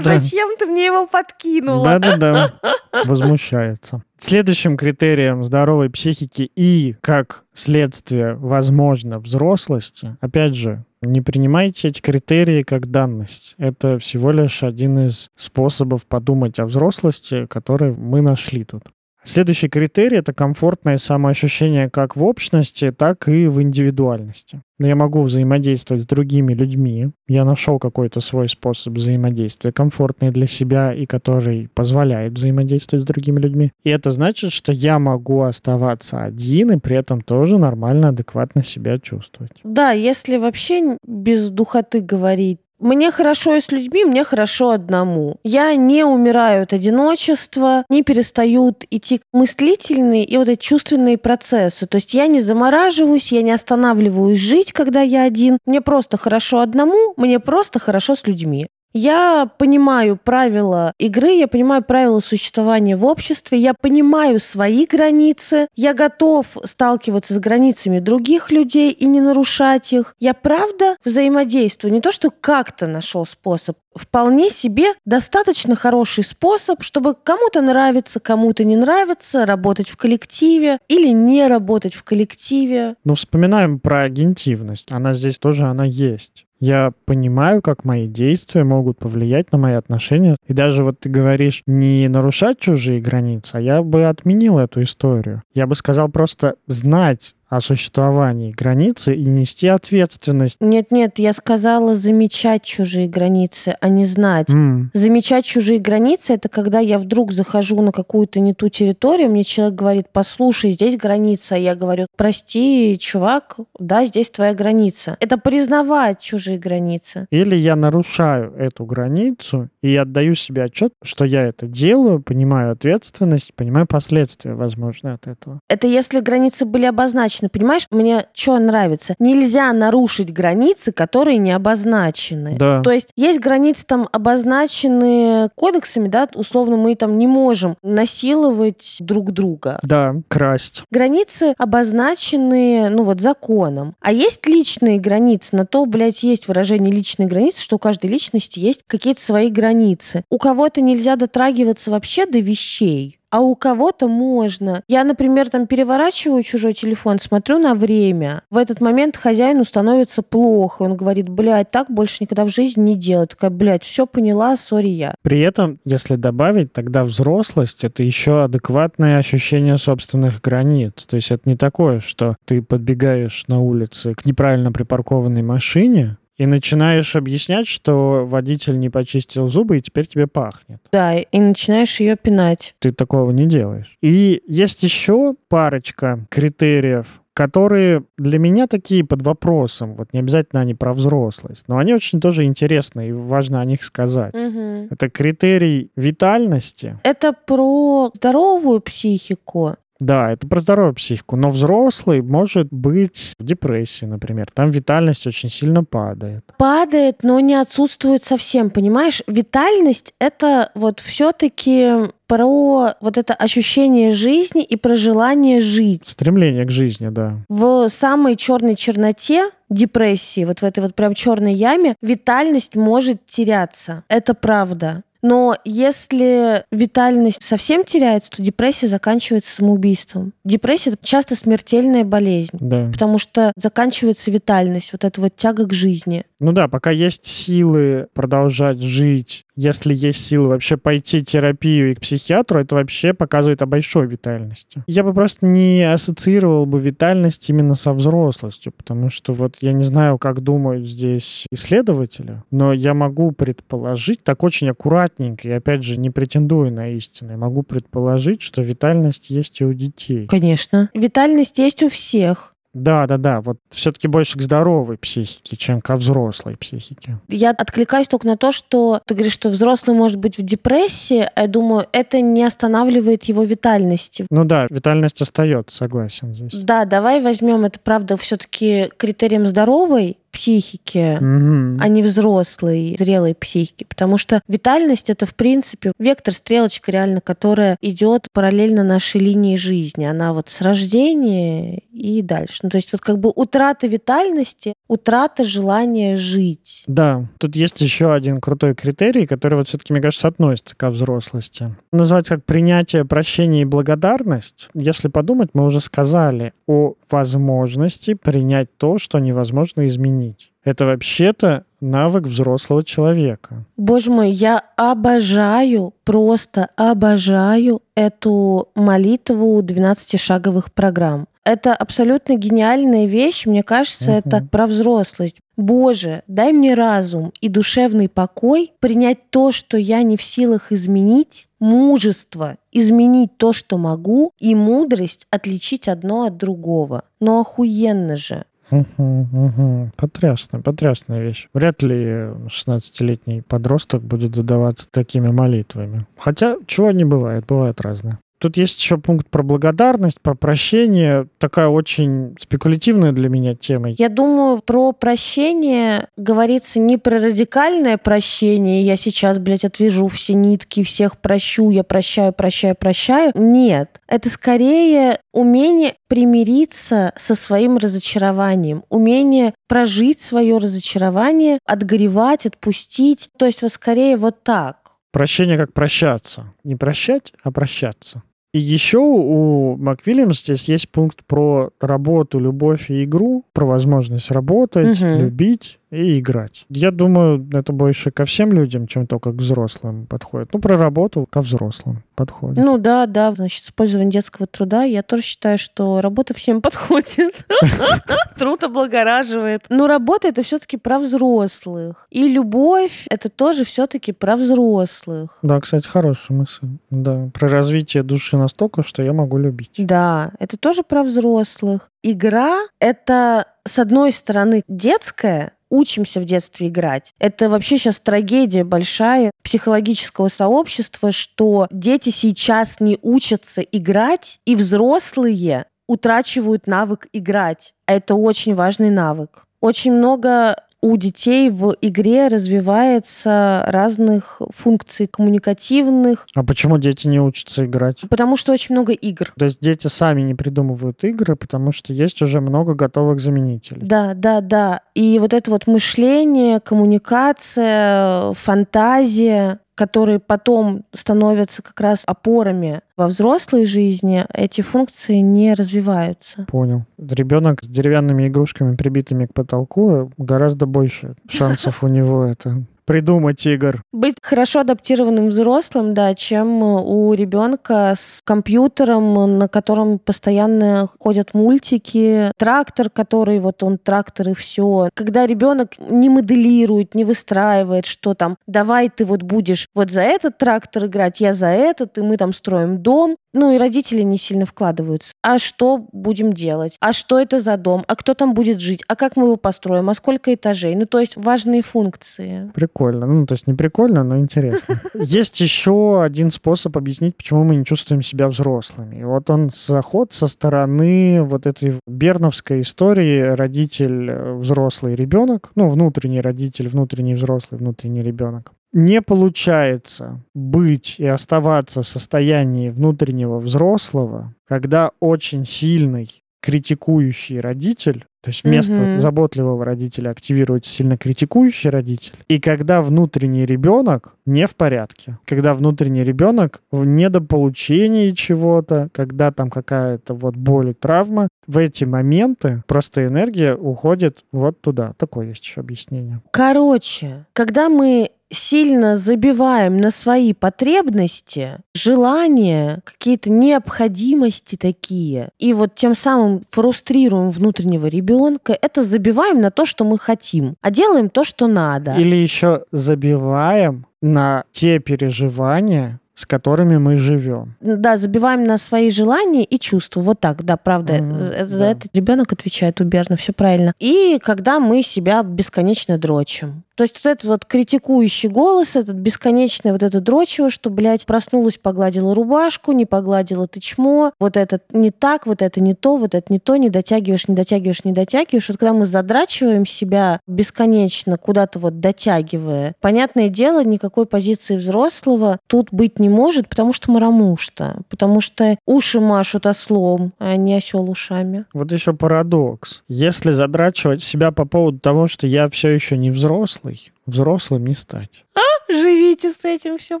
Да. Зачем ты мне его подкинула? Да-да-да. Возмущается. Следующим критерием здоровой психики и, как следствие, возможно, взрослости, опять же, не принимайте эти критерии как данность. Это всего лишь один из способов подумать о взрослости, который мы нашли тут. Следующий критерий — это комфортное самоощущение как в общности, так и в индивидуальности. Но я могу взаимодействовать с другими людьми. Я нашел какой-то свой способ взаимодействия, комфортный для себя и который позволяет взаимодействовать с другими людьми. И это значит, что я могу оставаться один и при этом тоже нормально, адекватно себя чувствовать. Да, если вообще без духоты говорить, мне хорошо и с людьми, мне хорошо одному. Я не умираю от одиночества, не перестают идти мыслительные и вот эти чувственные процессы. То есть я не замораживаюсь, я не останавливаюсь жить, когда я один. Мне просто хорошо одному, мне просто хорошо с людьми. Я понимаю правила игры, я понимаю правила существования в обществе, я понимаю свои границы, я готов сталкиваться с границами других людей и не нарушать их. Я правда взаимодействую, не то что как-то нашел способ, вполне себе достаточно хороший способ, чтобы кому-то нравится, кому-то не нравится, работать в коллективе или не работать в коллективе. Ну, вспоминаем про агентивность. Она здесь тоже, она есть. Я понимаю, как мои действия могут повлиять на мои отношения. И даже вот ты говоришь не нарушать чужие границы, а я бы отменил эту историю. Я бы сказал просто знать о существовании границы и нести ответственность. Нет-нет, я сказала замечать чужие границы, а не знать. М, Замечать чужие границы это когда я вдруг захожу на какую-то не ту территорию, мне человек говорит, послушай, здесь граница. А я говорю, прости, чувак, да, здесь твоя граница. Это признавать чужие границы. Или я нарушаю эту границу и отдаю себе отчет, что я это делаю, понимаю ответственность, понимаю последствия, возможно, от этого. Это если границы были обозначены, понимаешь? Мне что нравится? Нельзя нарушить границы, которые не обозначены. Да. То есть есть границы там обозначены кодексами, да, условно мы там не можем насиловать друг друга. Да, красть. Границы обозначены, ну вот, законом. А есть личные границы. На то, блядь, есть выражение личные границы, что у каждой личности есть какие-то свои границы. У кого-то нельзя дотрагиваться вообще до вещей, а у кого-то можно. Я, например, там переворачиваю чужой телефон, смотрю на время. В этот момент хозяину становится плохо. Он говорит, блядь, так больше никогда в жизни не делать. Такая, блядь, все поняла, сори я. При этом, если добавить, тогда взрослость — это еще адекватное ощущение собственных границ. То есть это не такое, что ты подбегаешь на улице к неправильно припаркованной машине, и начинаешь объяснять, что водитель не почистил зубы, и теперь тебе пахнет. Да, и начинаешь ее пинать. Ты такого не делаешь. И есть еще парочка критериев, которые для меня такие под вопросом. Вот не обязательно они про взрослость, но они очень тоже интересны, и важно о них сказать. Мгм. Это критерий витальности. Это про здоровую психику. Да, это про здоровую психику, но взрослый может быть в депрессии, например. Там витальность очень сильно падает. Падает, но не отсутствует совсем, понимаешь? Витальность — это вот все-таки про вот это ощущение жизни и про желание жить. Стремление к жизни, да. В самой черной черноте депрессии, вот в этой вот прям черной яме, витальность может теряться. Это правда. Но если витальность совсем теряется, то депрессия заканчивается самоубийством. Депрессия — это часто смертельная болезнь. Да. Потому что заканчивается витальность, вот эта вот тяга к жизни. Ну да, пока есть силы продолжать жить, если есть силы вообще пойти терапию и к психиатру, это вообще показывает о большой витальности. Я бы просто не ассоциировал бы витальность именно со взрослостью, потому что вот я не знаю, как думают здесь исследователи, но я могу предположить, так очень аккуратненько, и опять же не претендую на истину, я могу предположить, что витальность есть и у детей. Конечно. Витальность есть у всех. Да, да, да, вот все-таки больше к здоровой психике, чем ко взрослой психике. Я откликаюсь только на то, что ты говоришь, что взрослый может быть в депрессии, а я думаю, это не останавливает его витальности. Ну да, витальность остается, согласен здесь. Да, давай возьмем это, правда, все-таки критерием здоровой психики, Мгм. а не взрослой, зрелой психики. Потому что витальность это, в принципе, вектор, стрелочка реально, которая идет параллельно нашей линии жизни. Она вот с рождения и дальше. Ну, то есть вот как бы утрата витальности, утрата желания жить. Да, тут есть еще один крутой критерий, который вот все-таки, мне кажется, относится ко взрослости. Называется как принятие, прощение и благодарность. Если подумать, мы уже сказали о возможности принять то, что невозможно изменить. Это вообще-то навык взрослого человека. Боже мой, я обожаю, просто обожаю эту молитву 12-шаговых программ. Это абсолютно гениальная вещь, мне кажется, Мгм. это про взрослость. Боже, дай мне разум и душевный покой принять то, что я не в силах изменить, мужество изменить то, что могу, и мудрость отличить одно от другого. Ну охуенно же. Мгм, мгм. Потрясная, потрясная вещь. Вряд ли 16-летний подросток будет задаваться такими молитвами. Хотя, чего не бывает, бывает разное. Тут есть еще пункт про благодарность, про прощение. Такая очень спекулятивная для меня тема. Я думаю, про прощение говорится не про радикальное прощение, я сейчас, блядь, отвяжу все нитки, всех прощу, я прощаю, прощаю, прощаю. Нет. Это скорее умение примириться со своим разочарованием, умение прожить свое разочарование, отгоревать, отпустить. То есть вот скорее вот так. Прощение как прощаться. Не прощать, а прощаться. И еще у МакВильямс здесь есть пункт про работу, любовь и игру, про возможность работать, Мгм. любить и играть. Я думаю, это больше ко всем людям, чем только к взрослым подходит. Ну, про работу ко взрослым подходит. Ну да, да, значит, использование детского труда. Я тоже считаю, что работа всем подходит. Труд облагораживает. Но работа это все-таки про взрослых. И любовь это тоже все-таки про взрослых. Да, кстати, хорошая мысль. Да, про развитие души настолько, что я могу любить. Да, это тоже про взрослых. Игра — это, с одной стороны, детская, учимся в детстве играть. Это вообще сейчас трагедия большая психологического сообщества, что дети сейчас не учатся играть, и взрослые утрачивают навык играть. А это очень важный навык. Очень много у детей в игре развивается разных функций коммуникативных, А почему дети не учатся играть? потому что очень много игр. То есть дети сами не придумывают игры, потому что есть уже много готовых заменителей. Да, да, да. И вот это вот мышление, коммуникация, фантазия, которые потом становятся как раз опорами во взрослой жизни, эти функции не развиваются. Понял. Ребенок с деревянными игрушками, прибитыми к потолку, гораздо больше шансов у него это придумать игр. Быть хорошо адаптированным взрослым, да, чем у ребенка с компьютером, на котором постоянно ходят мультики, трактор, который вот он трактор и все. Когда ребенок не моделирует, не выстраивает, что там, давай ты вот будешь вот за этот трактор играть, я за этот, и мы там строим дом, ну и родители не сильно вкладываются. А что будем делать? А что это за дом? А кто там будет жить? А как мы его построим? А сколько этажей? Ну, то есть важные функции. Прикольно. Ну, то есть не прикольно, но интересно. Есть еще один способ объяснить, почему мы не чувствуем себя взрослыми. И вот он заход со стороны вот этой берновской истории родитель, э, взрослый ребенок, ну, внутренний родитель, внутренний взрослый, внутренний ребенок не получается быть и оставаться в состоянии внутреннего взрослого, когда очень сильный критикующий родитель, то есть вместо mm-hmm. заботливого родителя активируется сильно критикующий родитель. И когда внутренний ребенок не в порядке, когда внутренний ребенок в недополучении чего-то, когда там какая-то вот боль и травма, в эти моменты просто энергия уходит вот туда. Такое есть еще объяснение. Короче, когда мы сильно забиваем на свои потребности, желания, какие-то необходимости такие, и вот тем самым фрустрируем внутреннего ребенка, это забиваем на то, что мы хотим, а делаем то, что надо. Или еще забиваем на те переживания, с которыми мы живем. Да, забиваем на свои желания и чувства. Вот так, да, правда. Mm-hmm, за да. это ребенок отвечает у Берна, все правильно. И когда мы себя бесконечно дрочим. То есть вот этот вот критикующий голос, этот бесконечный вот это дрочево, что, блядь, проснулась, погладила рубашку, не погладила ты чмо, вот это не так, вот это не то, вот это не то, не дотягиваешь, не дотягиваешь, не дотягиваешь. Вот когда мы задрачиваем себя бесконечно, куда-то вот дотягивая, понятное дело, никакой позиции взрослого тут быть не может, потому что марамушта, потому что уши машут ослом, а не осел ушами. Вот еще парадокс. Если задрачивать себя по поводу того, что я все еще не взрослый, взрослый, взрослым не стать. А, живите с этим все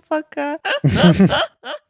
пока.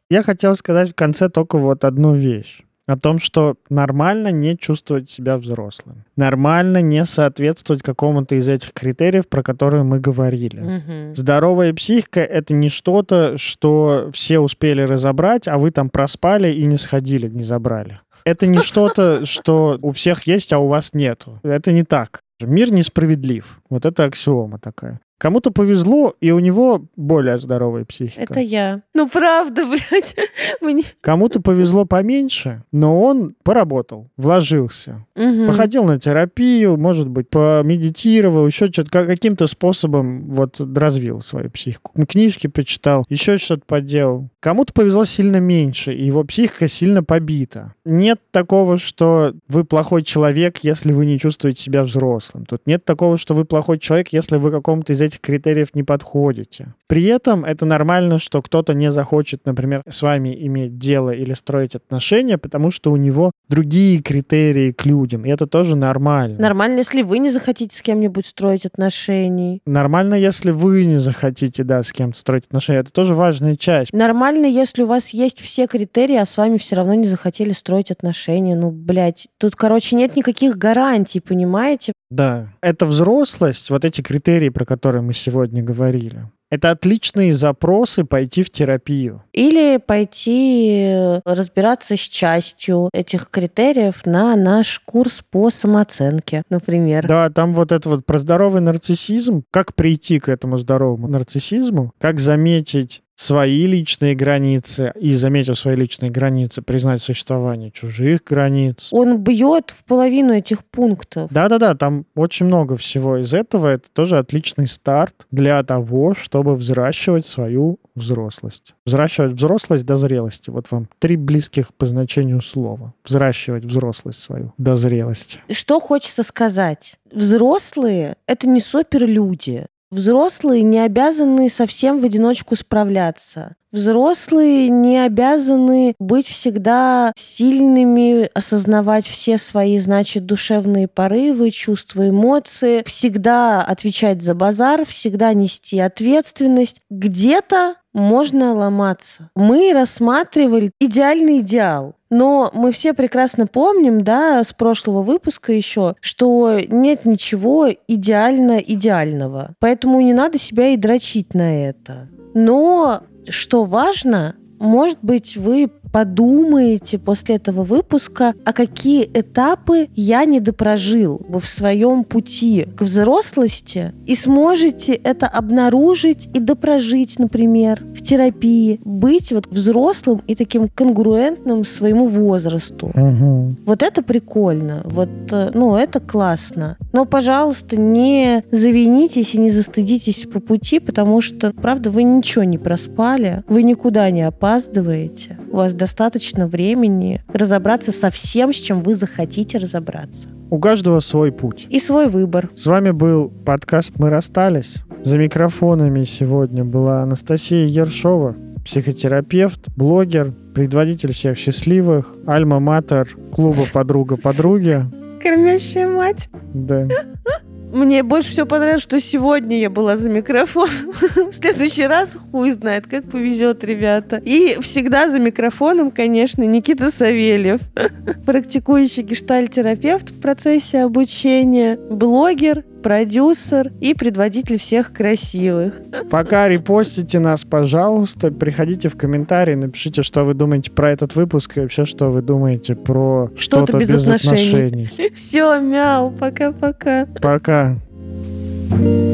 Я хотел сказать в конце только вот одну вещь о том, что нормально не чувствовать себя взрослым. Нормально не соответствовать какому-то из этих критериев, про которые мы говорили. Угу. Здоровая психика — это не что-то, что все успели разобрать, а вы там проспали и не сходили, не забрали. Это не что-то, что у всех есть, а у вас нету. Это не так. Мир несправедлив. Вот это аксиома такая. Кому-то повезло, и у него более здоровая психика. Это я. Ну, правда, блядь. Мне... Кому-то повезло поменьше, но он поработал, вложился. Угу. Походил на терапию, может быть, помедитировал, еще что-то каким-то способом вот развил свою психику. Книжки почитал, еще что-то поделал. Кому-то повезло сильно меньше, и его психика сильно побита. Нет такого, что вы плохой человек, если вы не чувствуете себя взрослым. Тут нет такого, что вы плохой человек, если вы какому-то из этих критериев не подходите. При этом это нормально, что кто-то не захочет, например, с вами иметь дело или строить отношения, потому что у него другие критерии к людям. И это тоже нормально. Нормально, если вы не захотите с кем-нибудь строить отношения. Нормально, если вы не захотите, да, с кем-то строить отношения. Это тоже важная часть. Нормально, если у вас есть все критерии, а с вами все равно не захотели строить отношения. Ну, блядь, тут, короче, нет никаких гарантий, понимаете? Да. Это взрослость, вот эти критерии, про которые мы сегодня говорили. Это отличные запросы пойти в терапию. Или пойти э, разбираться с частью этих критериев на наш курс по самооценке, например. Да, там вот это вот про здоровый нарциссизм, как прийти к этому здоровому нарциссизму, как заметить свои личные границы и, заметив свои личные границы, признать существование чужих границ. Он бьет в половину этих пунктов. Да-да-да, там очень много всего из этого. Это тоже отличный старт для того, чтобы взращивать свою взрослость. Взращивать взрослость до зрелости. Вот вам три близких по значению слова. Взращивать взрослость свою до зрелости. Что хочется сказать? Взрослые — это не суперлюди. Взрослые не обязаны совсем в одиночку справляться. Взрослые не обязаны быть всегда сильными, осознавать все свои, значит, душевные порывы, чувства, эмоции, всегда отвечать за базар, всегда нести ответственность. Где-то можно ломаться. Мы рассматривали идеальный идеал. Но мы все прекрасно помним, да, с прошлого выпуска еще, что нет ничего идеально идеального. Поэтому не надо себя и дрочить на это. Но что важно, может быть, вы подумаете после этого выпуска, а какие этапы я не допрожил в своем пути к взрослости, и сможете это обнаружить и допрожить, например, в терапии, быть вот взрослым и таким конгруентным своему возрасту. Угу. Вот это прикольно, вот, э, ну, это классно. Но, пожалуйста, не завинитесь и не застыдитесь по пути, потому что, правда, вы ничего не проспали, вы никуда не опаздываете, у вас достаточно времени разобраться со всем, с чем вы захотите разобраться. У каждого свой путь. И свой выбор. С вами был подкаст «Мы расстались». За микрофонами сегодня была Анастасия Ершова, психотерапевт, блогер, предводитель всех счастливых, альма-матер клуба «Подруга-подруги». Кормящая мать. Да. Мне больше всего понравилось, что сегодня я была за микрофон. В следующий раз хуй знает, как повезет, ребята. И всегда за микрофоном, конечно, Никита Савельев, практикующий гештальтерапевт в процессе обучения, блогер, продюсер и предводитель всех красивых. Пока репостите нас, пожалуйста, приходите в комментарии, напишите, что вы думаете про этот выпуск и вообще, что вы думаете про что-то, Что-то без без отношений. отношений. Все, мяу, пока-пока. Пока. Пока.